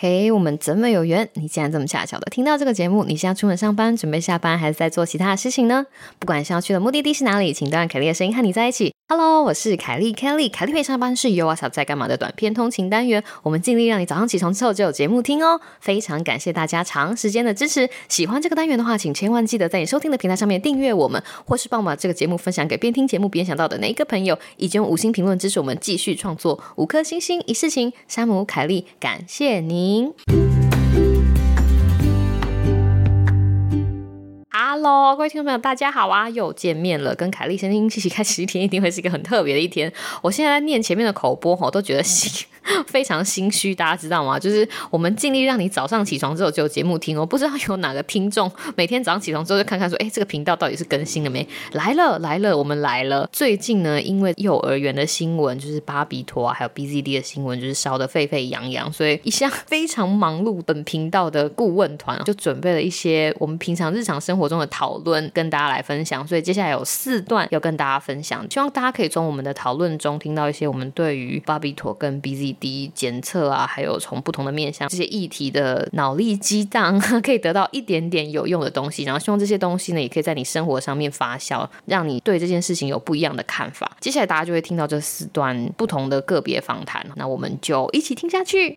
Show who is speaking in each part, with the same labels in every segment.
Speaker 1: 嘿，我们这么有缘？你竟然这么恰巧的听到这个节目？你是要出门上班，准备下班，还是在做其他的事情呢？不管是要去的目的地是哪里，请都让凯莉的声音和你在一起。Hello，我是凯莉，Kelly。凯莉陪上班是 Yo! What's 在干嘛的短篇通勤单元。我们尽力让你早上起床之后就有节目听哦。非常感谢大家长时间的支持。喜欢这个单元的话，请千万记得在你收听的平台上面订阅我们，或是帮我把这个节目分享给边听节目边想到的哪一个朋友，以及用五星评论支持我们继续创作。五颗星星一世情，山姆凯莉，感谢您。Hello，各位听众朋友，大家好啊！又见面了，跟凯莉先生一起开始一天，一定会是一个很特别的一天。我现在在念前面的口播，我，都觉得心 非常心虚，大家知道吗？就是我们尽力让你早上起床之后就有节目听哦。不知道有哪个听众每天早上起床之后就看看说，哎，这个频道到底是更新了没？来了，来了，我们来了。最近呢，因为幼儿园的新闻，就是巴比妥啊，还有 BZD 的新闻，就是烧得沸沸扬扬，所以一向非常忙碌本频道的顾问团就准备了一些我们平常日常生活中的讨论跟大家来分享。所以接下来有四段要跟大家分享，希望大家可以从我们的讨论中听到一些我们对于巴比妥跟 BZD。的检测啊，还有从不同的面向这些议题的脑力激荡，可以得到一点点有用的东西。然后希望这些东西呢，也可以在你生活上面发酵，让你对这件事情有不一样的看法。接下来大家就会听到这四段不同的个别访谈，那我们就一起听下去。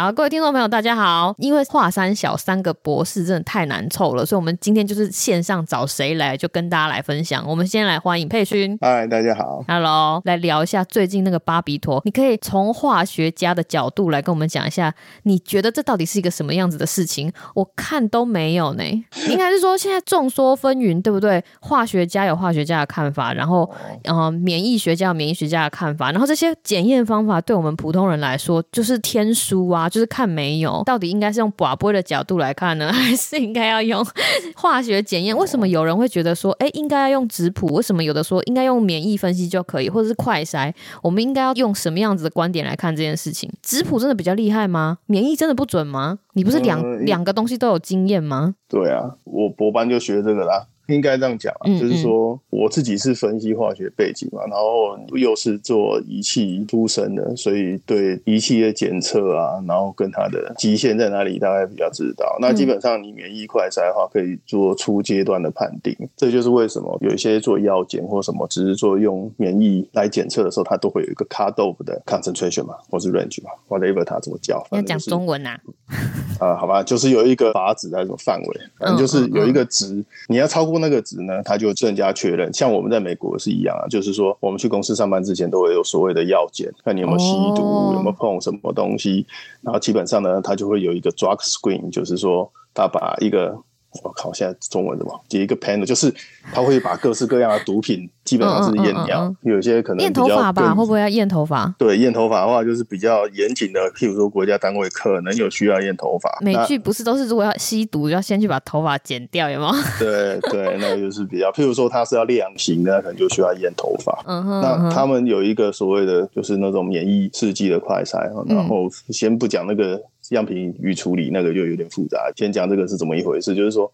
Speaker 1: 好，各位听众朋友，大家好。因为华三小三个博士真的太难凑了，所以我们今天就是线上找谁来，就跟大家来分享。我们先来欢迎佩勋。
Speaker 2: 嗨，大家好。
Speaker 1: Hello，来聊一下最近那个巴比妥。你可以从化学家的角度来跟我们讲一下，你觉得这到底是一个什么样子的事情？我看都没有呢。应该是说现在众说纷纭，对不对？化学家有化学家的看法，然后呃，免疫学家有免疫学家的看法，然后这些检验方法对我们普通人来说就是天书啊。就是看没有，到底应该是用拔杯的角度来看呢，还是应该要用化学检验？为什么有人会觉得说，哎，应该要用质谱？为什么有的说应该用免疫分析就可以，或者是快筛？我们应该要用什么样子的观点来看这件事情？质谱真的比较厉害吗？免疫真的不准吗？你不是两、嗯、两个东西都有经验吗？
Speaker 2: 对啊，我博班就学这个啦。应该这样讲啊，嗯嗯，就是说我自己是分析化学背景嘛，然后又是做仪器出身的，所以对仪器的检测啊，然后跟它的极限在哪里，大概比较知道。那基本上你免疫快筛的话，可以做初阶段的判定。这就是为什么有一些做药检或什么，只是做用免疫来检测的时候，它都会有一个 cutoff 的 concentration 嘛，或是 range 嘛，whatever 它怎么叫。
Speaker 1: 要讲中文啊？
Speaker 2: 啊，好吧，就是有一个靶子还是什么范围，反正就是有一个值，你要超过。那个值呢，他就更加确认。像我们在美国是一样啊，就是说我们去公司上班之前都会有所谓的药检，看你有没有吸毒，有没有碰什么东西，然后基本上呢，他就会有一个 drug screen，就是说他把一个。我靠！现在中文怎么？有一个 panel，就是他会把各式各样的毒品，基本上是验尿。嗯嗯嗯、有些可能验
Speaker 1: 头发吧？会不会要验头发？
Speaker 2: 对，验头发的话，就是比较严谨的。譬如说，国家单位可能有需要验头发。
Speaker 1: 美剧不是都是如果要吸毒，要先去把头发剪掉，有吗？
Speaker 2: 对对，那个就是比较。譬如说，他是要量刑的，可能就需要验头发。嗯哼。那他们有一个所谓的，就是那种免疫试剂的快筛，然后先不讲那个。样品与处理那个就有点复杂，先讲这个是怎么一回事，就是说，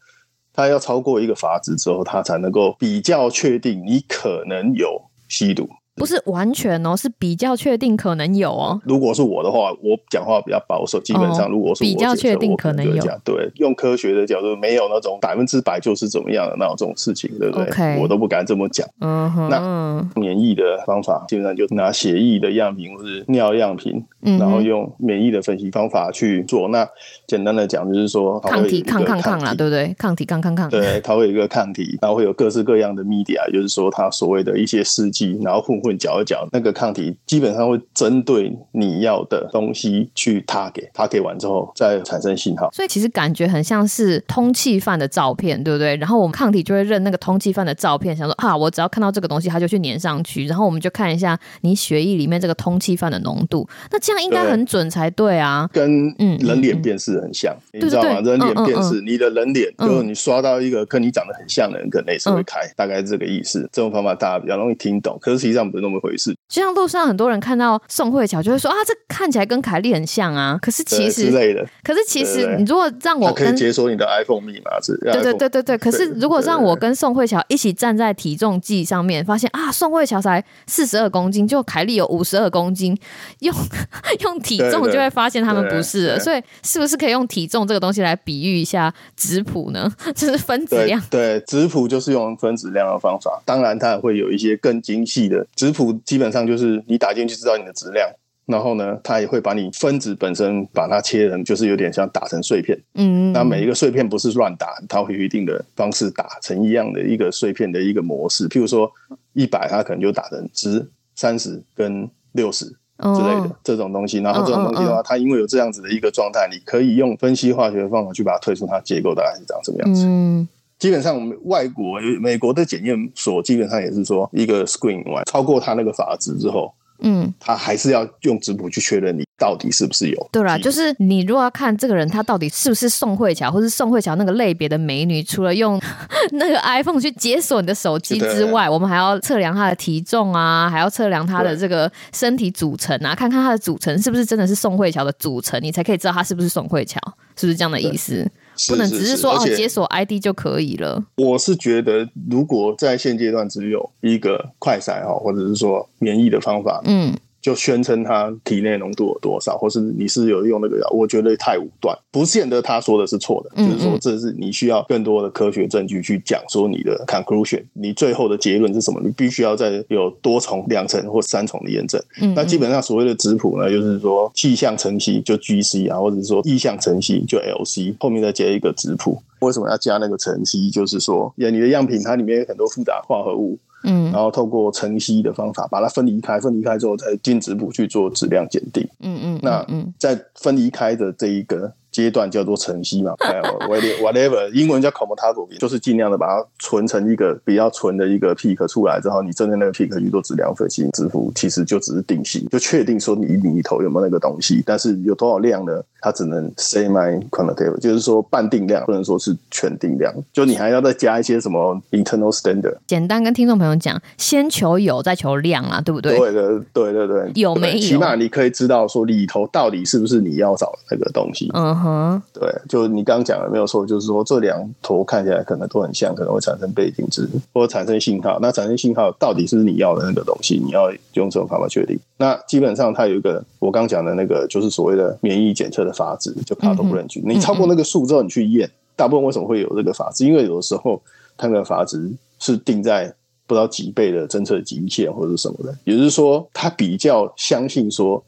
Speaker 2: 它要超过一个阀值之后，它才能够比较确定你可能有吸毒。
Speaker 1: 不是完全哦，是比较确定可能有哦。
Speaker 2: 如果是我的话，我讲话比较保守，基本上如果是比较确定可能有，对，用科学的角度，没有那种百分之百就是怎么样的那种这种事情，对不对？Okay. 我都不敢这么讲。嗯哼。那免疫的方法基本上就拿血液的样品或是尿样品，嗯、然后用免疫的分析方法去做。那简单的讲就是说，
Speaker 1: 抗体抗抗抗啦，对不对？抗体抗抗抗。
Speaker 2: 对，它会有一个抗体，然后会有各式各样的 media，就是说它所谓的一些试剂，然后混。混搅一搅，那个抗体基本上会针对你要的东西去 target，target 完之后再产生信号。
Speaker 1: 所以其实感觉很像是通缉犯的照片，对不对？然后我们抗体就会认那个通缉犯的照片，想说啊，我只要看到这个东西，它就去粘上去。然后我们就看一下你血液里面这个通缉犯的浓度，那这样应该很准才对啊。
Speaker 2: 跟嗯人脸辨识很像，嗯、你知道吗？人脸辨识，你的人脸，就是你刷到一个跟你长得很像的人，可能也是会开，嗯、大概是这个意思。这种方法大家比较容易听懂，可是实际上不是。那么回事，
Speaker 1: 就像路上很多人看到宋慧乔，就会说啊，这看起来跟凯莉很像啊。可是其实
Speaker 2: 之类的，
Speaker 1: 可是其实你如果让我跟
Speaker 2: 可以解锁你的 iPhone 密码，是，
Speaker 1: 对对对对对。可是如果让我跟宋慧乔一起站在体重计上面，发现啊，宋慧乔才四十二公斤，就凯莉有五十二公斤，用 用体重就会发现他们不是了。所以是不是可以用体重这个东西来比喻一下质谱呢？就是分子量。
Speaker 2: 对，质谱就是用分子量的方法。当然，它也会有一些更精细的质谱，基本上就是你打进去知道你的质量，然后呢，它也会把你分子本身把它切成，就是有点像打成碎片。嗯，那每一个碎片不是乱打，它会有一定的方式打成一样的一个碎片的一个模式。譬如说一百，它可能就打成十、三十跟六十之类的这种东西。然后这种东西的话，它因为有这样子的一个状态，你可以用分析化学的方法去把它推出它结构大概是长什么样子。嗯。基本上，我们外国、美国的检验所基本上也是说，一个 screen 完超过它那个法值之后，嗯，他还是要用质谱去确认你到底是不是有。
Speaker 1: 对啦，就是你如果要看这个人他到底是不是宋慧乔，或是宋慧乔那个类别的美女，除了用 那个 iPhone 去解锁你的手机之外，我们还要测量她的体重啊，还要测量她的这个身体组成啊，看看她的组成是不是真的是宋慧乔的组成，你才可以知道她是不是宋慧乔，是不是这样的意思？不能只是说哦，解锁 ID 就可以了。
Speaker 2: 我是觉得，如果在现阶段只有一个快筛哈，或者是说免疫的方法，嗯。就宣称他体内浓度有多少，或是你是有用那个药，我觉得太武断，不见得他说的是错的。嗯嗯，就是说，这是你需要更多的科学证据去讲说你的 conclusion，你最后的结论是什么？你必须要再有多重、两层或三重的验证。那基本上所谓的质谱呢，就是说气象层析就 GC 啊，或者是说意象层析就 LC，后面再接一个质谱。为什么要加那个层析？就是说，你的样品它里面有很多复杂化合物。嗯，然后透过晨析的方法把它分离开，分离开之后再进质谱去做质量检定。嗯嗯，那在分离开的这一个。阶段叫做晨曦嘛，whatever，英文叫 chromatography，就是尽量的把它存成一个比较纯的一个 peak 出来之后，你针对那个 peak 去做质量分析，支付其实就只是定性，就确定说你里头有没有那个东西，但是有多少量呢？它只能 semi quantitative，就是说半定量，不能说是全定量，就你还要再加一些什么 internal standard。
Speaker 1: 简单跟听众朋友讲，先求有，再求量啊，对不对？
Speaker 2: 对的，对对对，
Speaker 1: 有没有？
Speaker 2: 起码你可以知道说里头到底是不是你要找的那个东西。嗯。嗯，对，就你刚刚讲的没有错，就是说这两头看起来可能都很像，可能会产生背景值或者产生信号。那产生信号到底是你要的那个东西？你要用这种方法确定。那基本上它有一个我刚讲的那个，就是所谓的免疫检测的阀值，就 cut off range。你超过那个数之后，你去验，大部分为什么会有这个阀值？因为有的时候它那个法值是定在不知道几倍的侦测极限或者是什么的，也就是说，他比较相信说。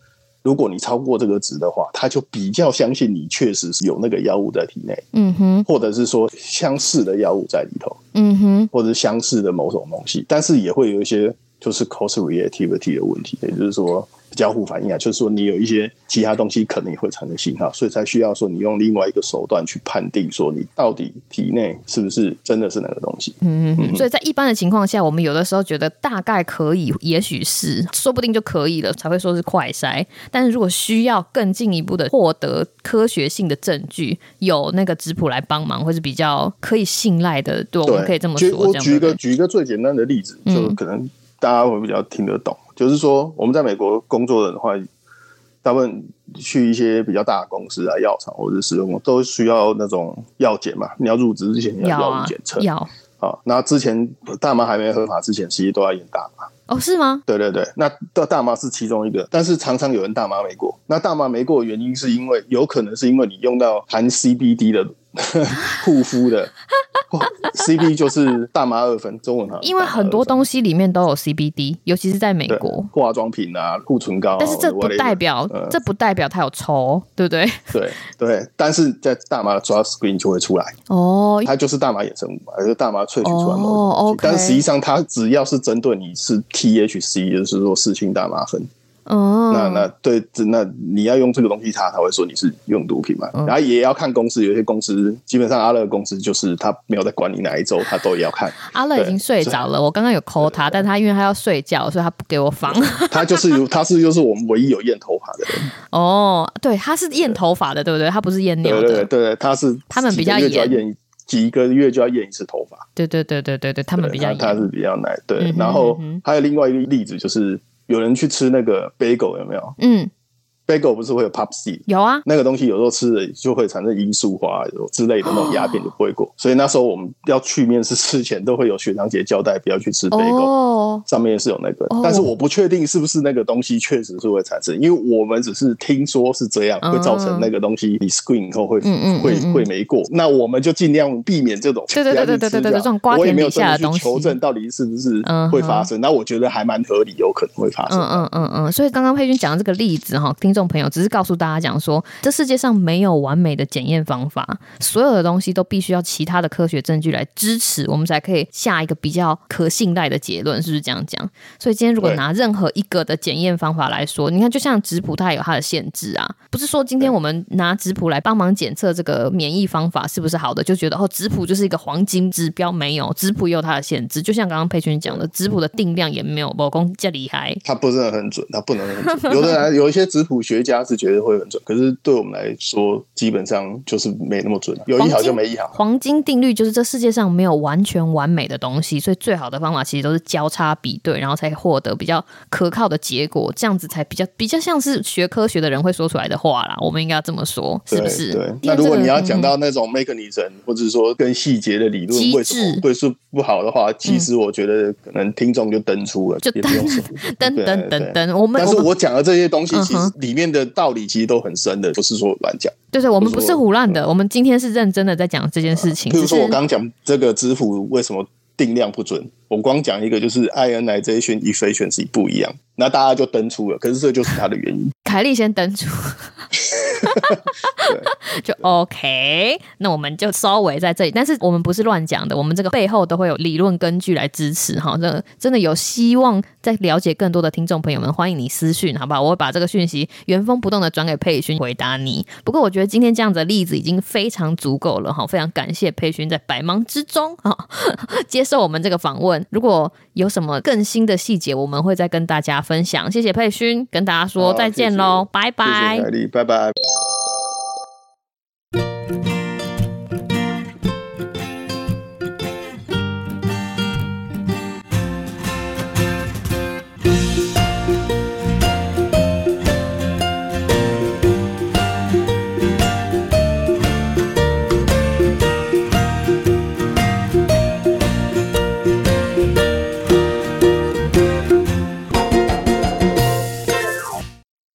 Speaker 2: 如果你超过这个值的话，他就比较相信你确实是有那个药物在体内，嗯哼，或者是说相似的药物在里头，嗯哼，或者是相似的某种东西，但是也会有一些就是 cross-reactivity 的问题，也就是说。交互反应啊，就是说你有一些其他东西可能也会产生信号，所以才需要说你用另外一个手段去判定说你到底体内是不是真的是那个东西。嗯嗯。所以在一般的情况下，我们有的时候觉得大概可以，也许是，说不定就可以了，才会说是快筛。但是如果需要更进一步的获得科学性的证据，有那个质谱来帮忙，或是比较可以信赖的，对，我们可以这么说。我举一个举一个最简单的例子，就可能大家会比较听得懂。就是说，我们在美国工作的人的话，大部分去一些比较大的公司啊、药厂或者是使用，都需要那种药检嘛。你要入职之前要药物检测。
Speaker 1: 要啊。
Speaker 2: 那之前大麻还没合法之前，其实都要验大麻。
Speaker 1: 哦，是吗？
Speaker 2: 对对对，那大大麻是其中一个，但是常常有人大麻没过。那大麻没过的原因是因为，有可能是因为你用到含 CBD 的 护肤的。CB 就是大麻二酚，中文哈。
Speaker 1: 因为很多东西里面都有 CBD，尤其是在美国，
Speaker 2: 化妆品啊、护唇膏啊。
Speaker 1: 但是这不代表，嗯、这不代表它有抽，对不对？
Speaker 2: 对对，但是在大麻的 drug screen 就会出来哦，它就是大麻衍生物嘛，还是大麻萃取出来的哦。Okay、但实际上，它只要是针对你是 THC，就是说四氢大麻酚。哦，那那对，那你要用这个东西，他才会说你是用毒品嘛。然后也要看公司，有些公司基本上阿乐公司就是他没有在管你哪一周，他都要看。
Speaker 1: 阿乐已经睡着了，我刚刚有 call 他，但他因为他要睡觉，所以他不给我放。
Speaker 2: 他就是 他是就是我们唯一有验头发的人。
Speaker 1: 哦，对，他是验头发的，对不对？他不是验尿的。
Speaker 2: 对对对，他是
Speaker 1: 他们比较严，
Speaker 2: 几个月就要验一次头发。
Speaker 1: 对对对对对对，他们比较
Speaker 2: 他是比较难。对，然后还有另外一个例子就是。有人去吃那个 bagel 有没有？
Speaker 1: 嗯。
Speaker 2: Bagel 不是会有 pop seed
Speaker 1: 有啊，那
Speaker 2: 个东西有时候吃了就会产生罂粟花之类的那种鸦片就不会过，哦、所以那时候我们要去面试之前都会有学长姐交代不要去吃 bagel，、哦、上面是有那个，哦、但是我不确定是不是那个东西确实是会产生，因为我们只是听说是这样、嗯、会造成那个东西你 screen 以后会、嗯嗯、会会没过，那我们就尽量避免这种
Speaker 1: 对对对对对对对这种瓜田李下的东西，
Speaker 2: 我也没有真的去求证到底是不是会发生，那、嗯、我觉得还蛮合理，有可能会发生。
Speaker 1: 嗯嗯嗯嗯，所以刚刚佩君讲的这个例子哈，听众朋友只是告诉。大家讲说，这世界上没有完美的检验方法，所有的东西都必须要其他的科学证据来支持，我们才可以下一个比较可信赖的结论，是不是这样讲？所以今天如果拿任何一个的检验方法来说，你看，就像质谱，它也有它的限制啊，不是说今天我们拿质谱来帮忙检测这个免疫方法是不是好的，就觉得哦，质谱就是一个黄金指标，没有质谱也有它的限制，就像刚刚佩君讲的，质谱的定量也没有某公这厉害，
Speaker 2: 它不是很准，它不能很准。有的人 有一些质谱学家是觉得。会很准，可是对我们来说，基本上就是没那么准。有一好就没一好。
Speaker 1: 黄金定律就是这世界上没有完全完美的东西，所以最好的方法其实都是交叉比对，然后才获得比较可靠的结果，这样子才比较比较像是学科学的人会说出来的话啦。我们应该要这么说，是不是？
Speaker 2: 对。那如果你要讲到那种 mechanism，或者说更细节的理论，为什么对数不好的话，其实我觉得可能听众就登出了，就 登
Speaker 1: 登登登登。我们
Speaker 2: 但是我讲的这些东西，其实里面的道理其实都很深的，不是说乱讲。
Speaker 1: 对对，我们不是胡乱的，我们今天是认真的在讲这件事情。
Speaker 2: 比如说我刚讲这个支付为什么定量不准，我光讲一个就是 ionization efficiency 不一样，那大家就登出了。可是这就是它的原因。
Speaker 1: 凯莉先登出。就 OK，那我们就稍微在这里，但是我们不是乱讲的，我们这个背后都会有理论根据来支持哈。这真的有希望再了解更多的听众朋友们，欢迎你私讯，好不好？我会把这个讯息原封不动的转给佩勋回答你。不过我觉得今天这样子的例子已经非常足够了哈，非常感谢佩勋在百忙之中哈 接受我们这个访问。如果有什么更新的细节，我们会再跟大家分享。谢谢佩勋，跟大家说再见喽，拜拜。
Speaker 2: 拜拜。Thank you.